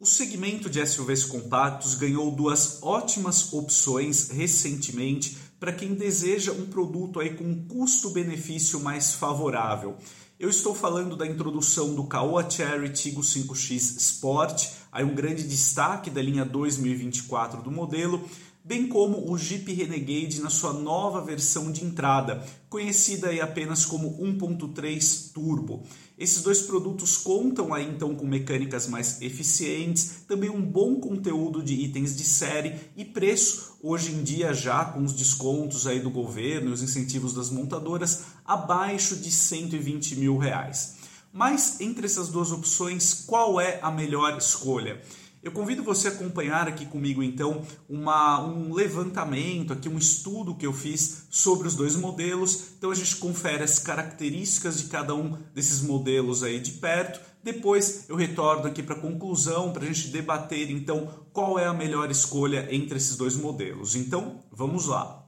O segmento de SUVs compactos ganhou duas ótimas opções recentemente para quem deseja um produto aí com custo-benefício mais favorável. Eu estou falando da introdução do Caoa Cherry Tiggo 5X Sport, aí um grande destaque da linha 2024 do modelo, bem como o Jeep Renegade na sua nova versão de entrada, conhecida apenas como 1.3 Turbo. Esses dois produtos contam aí então com mecânicas mais eficientes, também um bom conteúdo de itens de série e preço hoje em dia já com os descontos aí do governo e os incentivos das montadoras abaixo de 120 mil reais. Mas entre essas duas opções, qual é a melhor escolha? Eu convido você a acompanhar aqui comigo então uma, um levantamento, aqui um estudo que eu fiz sobre os dois modelos. Então a gente confere as características de cada um desses modelos aí de perto. Depois eu retorno aqui para a conclusão para a gente debater então qual é a melhor escolha entre esses dois modelos. Então vamos lá.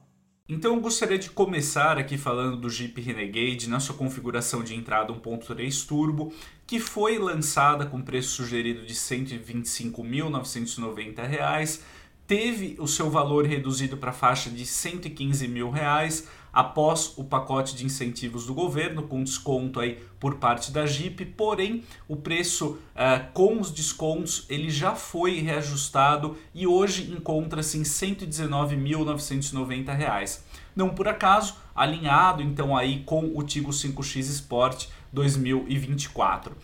Então eu gostaria de começar aqui falando do Jeep Renegade na sua configuração de entrada 1.3 turbo, que foi lançada com preço sugerido de R$ 125.990, teve o seu valor reduzido para a faixa de 115 mil reais, após o pacote de incentivos do governo, com desconto aí por parte da Jeep, porém o preço uh, com os descontos ele já foi reajustado e hoje encontra-se em R$ 119.990. Não por acaso, alinhado então aí com o Tigo 5X Sport 2024.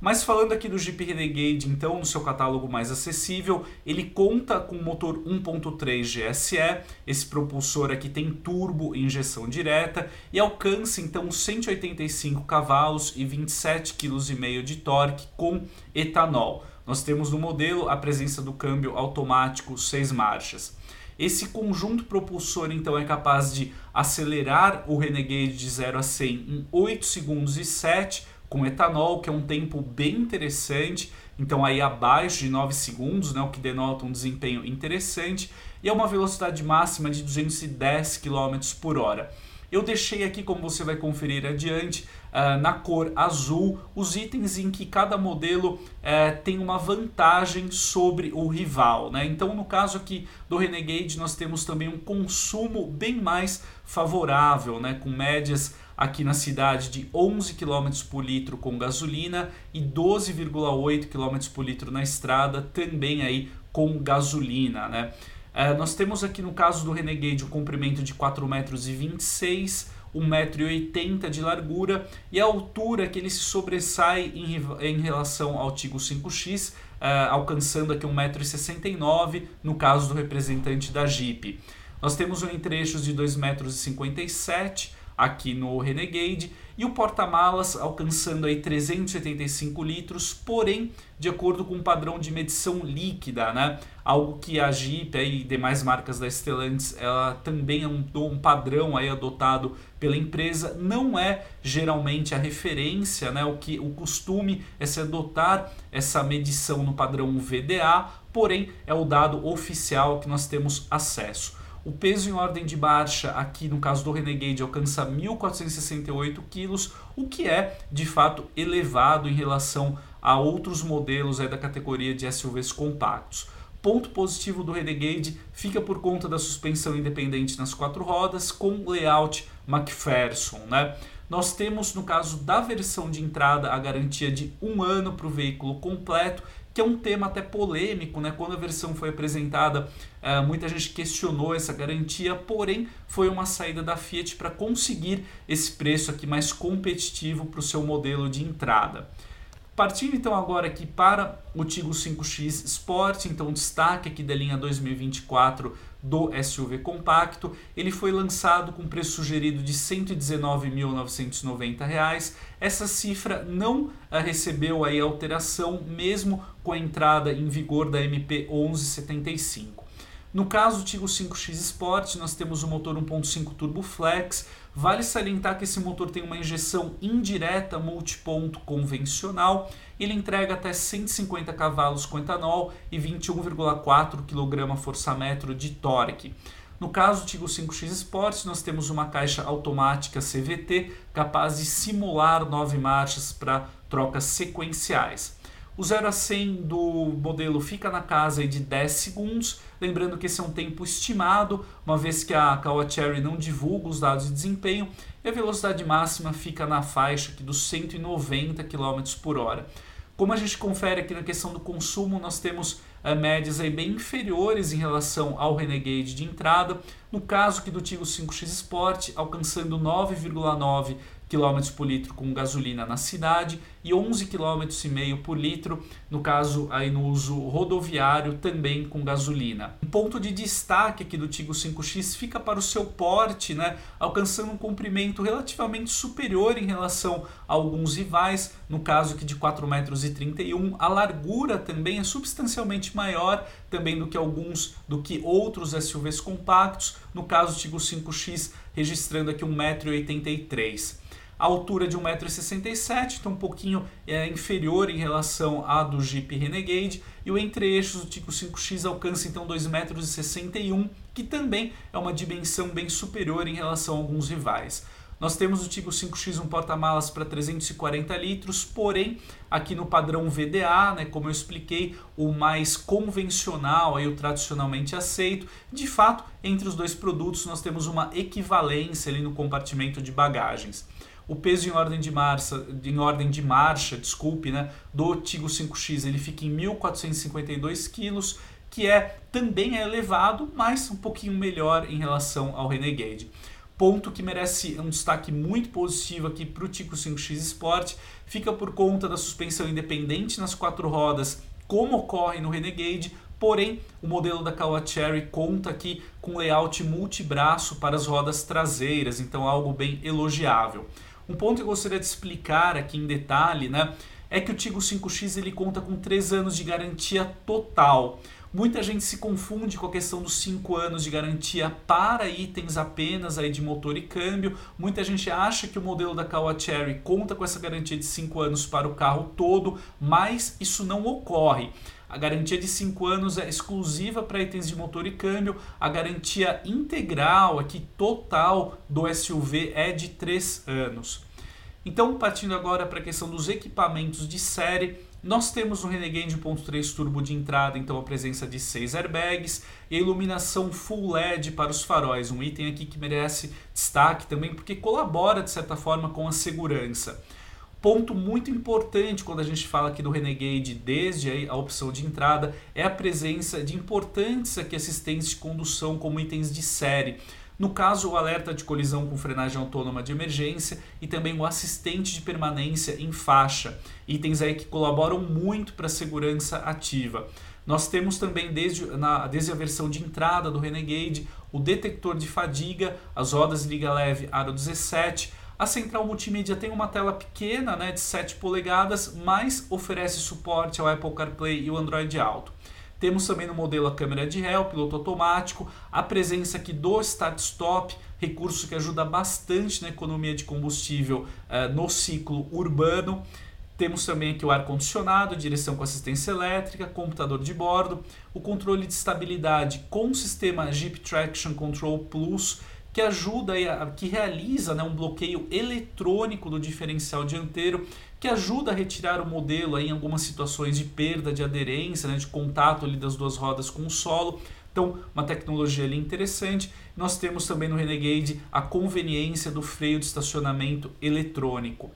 Mas falando aqui do Jeep Renegade, então, no seu catálogo mais acessível, ele conta com motor 1.3 GSE, esse propulsor aqui tem turbo e injeção direta e alcança então 185 cavalos e 27,5 kg de torque com etanol. Nós temos no modelo a presença do câmbio automático 6 marchas. Esse conjunto propulsor então é capaz de acelerar o Renegade de 0 a 100 em 8 segundos e 7 com etanol, que é um tempo bem interessante, então aí abaixo de 9 segundos, né, o que denota um desempenho interessante, e é uma velocidade máxima de 210 km por hora. Eu deixei aqui, como você vai conferir adiante, uh, na cor azul, os itens em que cada modelo uh, tem uma vantagem sobre o rival. Né? Então, no caso aqui do Renegade, nós temos também um consumo bem mais favorável, né? com médias aqui na cidade de 11 km por litro com gasolina e 12,8 km por litro na estrada, também aí com gasolina, né? É, nós temos aqui no caso do Renegade um comprimento de 4,26 metros, 1,80m de largura e a altura que ele se sobressai em, em relação ao Tigo 5X, é, alcançando aqui 1,69m no caso do representante da Jeep. Nós temos um em trechos de 2,57 metros, aqui no Renegade e o porta-malas alcançando aí 375 litros, porém de acordo com o padrão de medição líquida, né? Algo que a Jeep e demais marcas da Stellantis ela também é um, um padrão aí adotado pela empresa, não é geralmente a referência, né? O que o costume é se adotar essa medição no padrão VDA, porém é o dado oficial que nós temos acesso. O peso em ordem de marcha, aqui no caso do Renegade, alcança 1.468 kg, o que é de fato elevado em relação a outros modelos da categoria de SUVs compactos. Ponto positivo do Renegade fica por conta da suspensão independente nas quatro rodas com layout McPherson. Né? Nós temos, no caso da versão de entrada, a garantia de um ano para o veículo completo que é um tema até polêmico, né? Quando a versão foi apresentada, uh, muita gente questionou essa garantia, porém foi uma saída da Fiat para conseguir esse preço aqui mais competitivo para o seu modelo de entrada. Partindo então agora aqui para o Tigo 5X Sport, então destaque aqui da linha 2024 do SUV compacto. Ele foi lançado com preço sugerido de R$ 119.990. Essa cifra não uh, recebeu aí alteração mesmo com a entrada em vigor da MP 1175. No caso do Tigo 5X Sport, nós temos o motor 1.5 Turbo Flex. Vale salientar que esse motor tem uma injeção indireta multiponto convencional. Ele entrega até 150 cavalos com etanol e 21,4 kgfm de torque. No caso do Tigo 5X Sport, nós temos uma caixa automática CVT capaz de simular nove marchas para trocas sequenciais. O 0 a 100 do modelo fica na casa de 10 segundos, lembrando que esse é um tempo estimado, uma vez que a Kawa Cherry não divulga os dados de desempenho, e a velocidade máxima fica na faixa aqui dos 190 km por hora. Como a gente confere aqui na questão do consumo, nós temos uh, médias aí bem inferiores em relação ao Renegade de entrada. No caso aqui do Tigo 5X Sport, alcançando 9,9 km por litro com gasolina na cidade e 11 km e meio por litro no caso aí no uso rodoviário também com gasolina. Um ponto de destaque aqui do Tigo 5X fica para o seu porte, né, alcançando um comprimento relativamente superior em relação a alguns rivais, no caso aqui de 4,31 metros a largura também é substancialmente maior também do que alguns do que outros SUVs compactos, no caso Tigo 5X registrando aqui 1,83m a altura de 1,67m, então um pouquinho é, inferior em relação à do Jeep Renegade, e o entre-eixos do Tico 5X alcança então 2,61m, que também é uma dimensão bem superior em relação a alguns rivais. Nós temos o Tigo 5X um porta-malas para 340 litros, porém aqui no padrão VDA, né, como eu expliquei, o mais convencional, aí, o tradicionalmente aceito. De fato, entre os dois produtos nós temos uma equivalência ali no compartimento de bagagens o peso em ordem de marcha, em ordem de marcha, desculpe, né, do Tigo 5X, ele fica em 1452 quilos, que é também é elevado, mas um pouquinho melhor em relação ao Renegade. Ponto que merece um destaque muito positivo aqui para o Tico 5X Sport, fica por conta da suspensão independente nas quatro rodas, como ocorre no Renegade, Porém, o modelo da Kawa Cherry conta aqui com layout multibraço para as rodas traseiras, então algo bem elogiável. Um ponto que eu gostaria de explicar aqui em detalhe, né, é que o Tigo 5X ele conta com 3 anos de garantia total. Muita gente se confunde com a questão dos 5 anos de garantia para itens apenas aí de motor e câmbio. Muita gente acha que o modelo da Kawa Cherry conta com essa garantia de 5 anos para o carro todo, mas isso não ocorre. A garantia de 5 anos é exclusiva para itens de motor e câmbio. A garantia integral, aqui total do SUV é de 3 anos. Então, partindo agora para a questão dos equipamentos de série, nós temos no Renegade 1.3 Turbo de entrada, então a presença de 6 airbags e iluminação full LED para os faróis, um item aqui que merece destaque também porque colabora de certa forma com a segurança. Ponto muito importante quando a gente fala aqui do Renegade, desde a opção de entrada, é a presença de importantes aqui assistentes de condução como itens de série. No caso, o alerta de colisão com frenagem autônoma de emergência e também o assistente de permanência em faixa. Itens aí que colaboram muito para a segurança ativa. Nós temos também desde, na, desde a versão de entrada do Renegade o detector de fadiga, as rodas liga leve aro 17, a central multimídia tem uma tela pequena, né, de 7 polegadas, mas oferece suporte ao Apple CarPlay e o Android Auto. Temos também no modelo a câmera de ré, o piloto automático, a presença aqui do start-stop, recurso que ajuda bastante na economia de combustível uh, no ciclo urbano. Temos também aqui o ar-condicionado, direção com assistência elétrica, computador de bordo, o controle de estabilidade com o sistema Jeep Traction Control Plus, que ajuda, que realiza né, um bloqueio eletrônico do diferencial dianteiro, que ajuda a retirar o modelo aí, em algumas situações de perda de aderência, né, de contato ali das duas rodas com o solo. Então, uma tecnologia ali interessante. Nós temos também no Renegade a conveniência do freio de estacionamento eletrônico.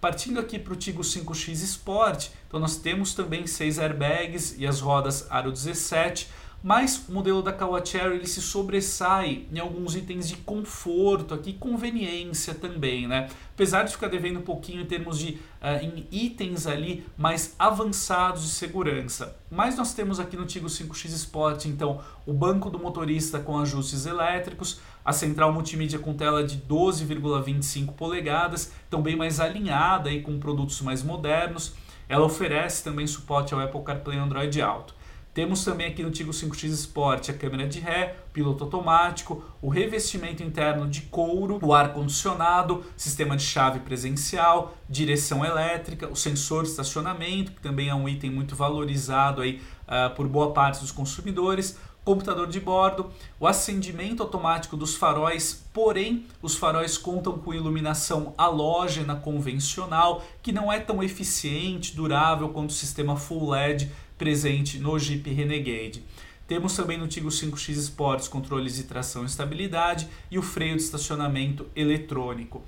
Partindo aqui para o Tigo 5X Sport, então nós temos também seis airbags e as rodas Aro 17 mas o modelo da Kawa Cherry ele se sobressai em alguns itens de conforto, aqui conveniência também, né? Apesar de ficar devendo um pouquinho em termos de uh, em itens ali mais avançados de segurança. Mas nós temos aqui no Tigo 5X Sport, então, o banco do motorista com ajustes elétricos, a central multimídia com tela de 12,25 polegadas, então bem mais alinhada aí com produtos mais modernos. Ela oferece também suporte ao Apple CarPlay Android Auto. Temos também aqui no Tigo 5X Sport a câmera de ré, piloto automático, o revestimento interno de couro, o ar-condicionado, sistema de chave presencial, direção elétrica, o sensor de estacionamento, que também é um item muito valorizado aí, uh, por boa parte dos consumidores, computador de bordo, o acendimento automático dos faróis, porém os faróis contam com iluminação halógena convencional, que não é tão eficiente, durável quanto o sistema Full LED presente no Jeep Renegade. Temos também no Tigo 5X Sports controles de tração e estabilidade e o freio de estacionamento eletrônico.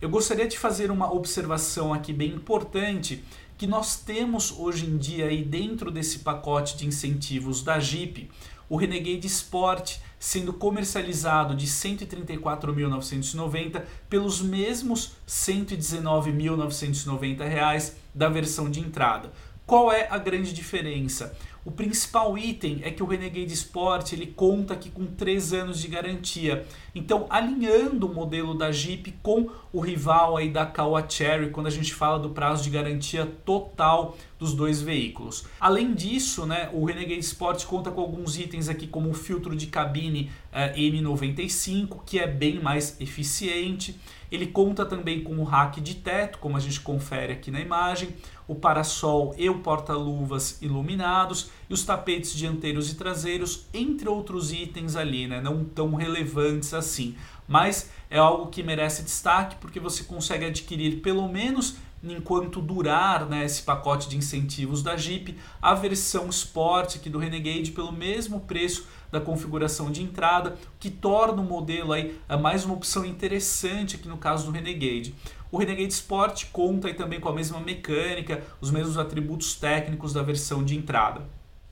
Eu gostaria de fazer uma observação aqui bem importante que nós temos hoje em dia aí dentro desse pacote de incentivos da Jeep o Renegade Sport sendo comercializado de R$ 134.990 pelos mesmos R$ 119.990 da versão de entrada. Qual é a grande diferença? O principal item é que o Renegade Sport ele conta aqui com 3 anos de garantia. Então, alinhando o modelo da Jeep com o rival aí da Kawa Cherry, quando a gente fala do prazo de garantia total dos dois veículos. Além disso, né, o Renegade Sport conta com alguns itens aqui como o filtro de cabine uh, N95, que é bem mais eficiente. Ele conta também com o rack de teto, como a gente confere aqui na imagem, o parasol e o porta-luvas iluminados e os tapetes dianteiros e traseiros, entre outros itens ali, né, não tão relevantes assim. Mas é algo que merece destaque porque você consegue adquirir pelo menos enquanto durar né, esse pacote de incentivos da Jeep, a versão Sport aqui do Renegade pelo mesmo preço da configuração de entrada, que torna o modelo aí é mais uma opção interessante aqui no caso do Renegade. O Renegade Sport conta também com a mesma mecânica, os mesmos atributos técnicos da versão de entrada.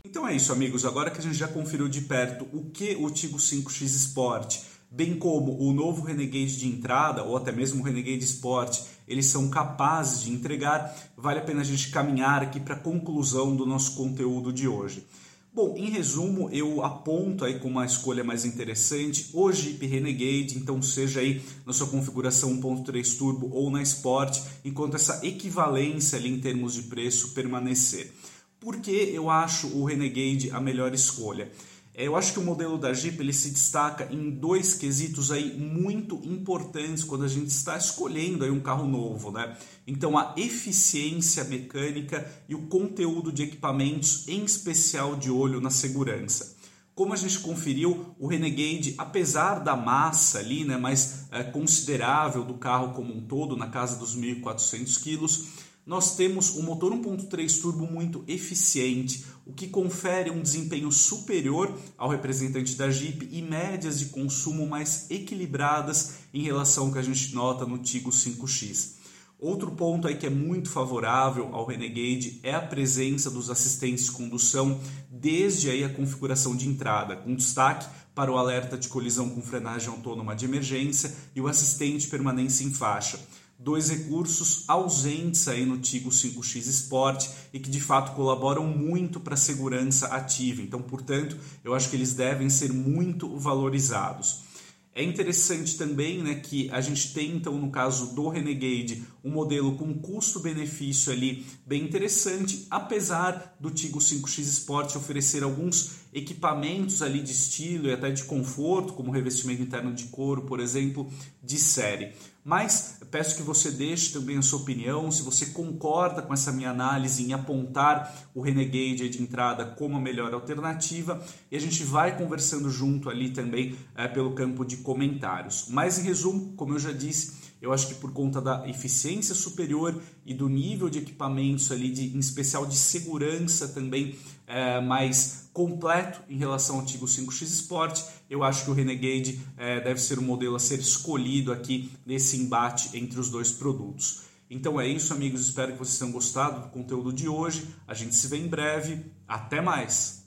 Então é isso, amigos. Agora que a gente já conferiu de perto o que o Tigo 5X Sport, bem como o novo Renegade de entrada ou até mesmo o Renegade Sport, eles são capazes de entregar, vale a pena a gente caminhar aqui para a conclusão do nosso conteúdo de hoje. Bom, em resumo, eu aponto aí como a escolha mais interessante o Jeep Renegade, então seja aí na sua configuração 1.3 turbo ou na Sport, enquanto essa equivalência ali em termos de preço permanecer. Por que eu acho o Renegade a melhor escolha? É, eu acho que o modelo da Jeep ele se destaca em dois quesitos aí muito importantes quando a gente está escolhendo aí um carro novo, né? Então a eficiência mecânica e o conteúdo de equipamentos, em especial de olho na segurança. Como a gente conferiu, o Renegade, apesar da massa ali, né, mais é, considerável do carro como um todo, na casa dos 1.400 quilos, nós temos um motor 1.3 turbo muito eficiente, o que confere um desempenho superior ao representante da Jeep e médias de consumo mais equilibradas em relação ao que a gente nota no Tigo 5X. Outro ponto aí que é muito favorável ao Renegade é a presença dos assistentes de condução desde aí a configuração de entrada, com destaque para o alerta de colisão com frenagem autônoma de emergência e o assistente permanência em faixa dois recursos ausentes aí no Tigo 5X Sport e que de fato colaboram muito para a segurança ativa. Então, portanto, eu acho que eles devem ser muito valorizados. É interessante também né, que a gente tem, então, no caso do Renegade, um modelo com custo-benefício ali bem interessante, apesar do Tigo 5X Sport oferecer alguns equipamentos ali de estilo e até de conforto, como revestimento interno de couro, por exemplo, de série. Mas peço que você deixe também a sua opinião, se você concorda com essa minha análise em apontar o Renegade de entrada como a melhor alternativa e a gente vai conversando junto ali também é, pelo campo de comentários. Mas em resumo, como eu já disse, eu acho que por conta da eficiência superior e do nível de equipamentos ali, de, em especial de segurança também é, mais completo em relação ao Tigo 5X Sport, eu acho que o Renegade é, deve ser o modelo a ser escolhido aqui nesse embate entre os dois produtos. Então é isso, amigos. Espero que vocês tenham gostado do conteúdo de hoje. A gente se vê em breve. Até mais!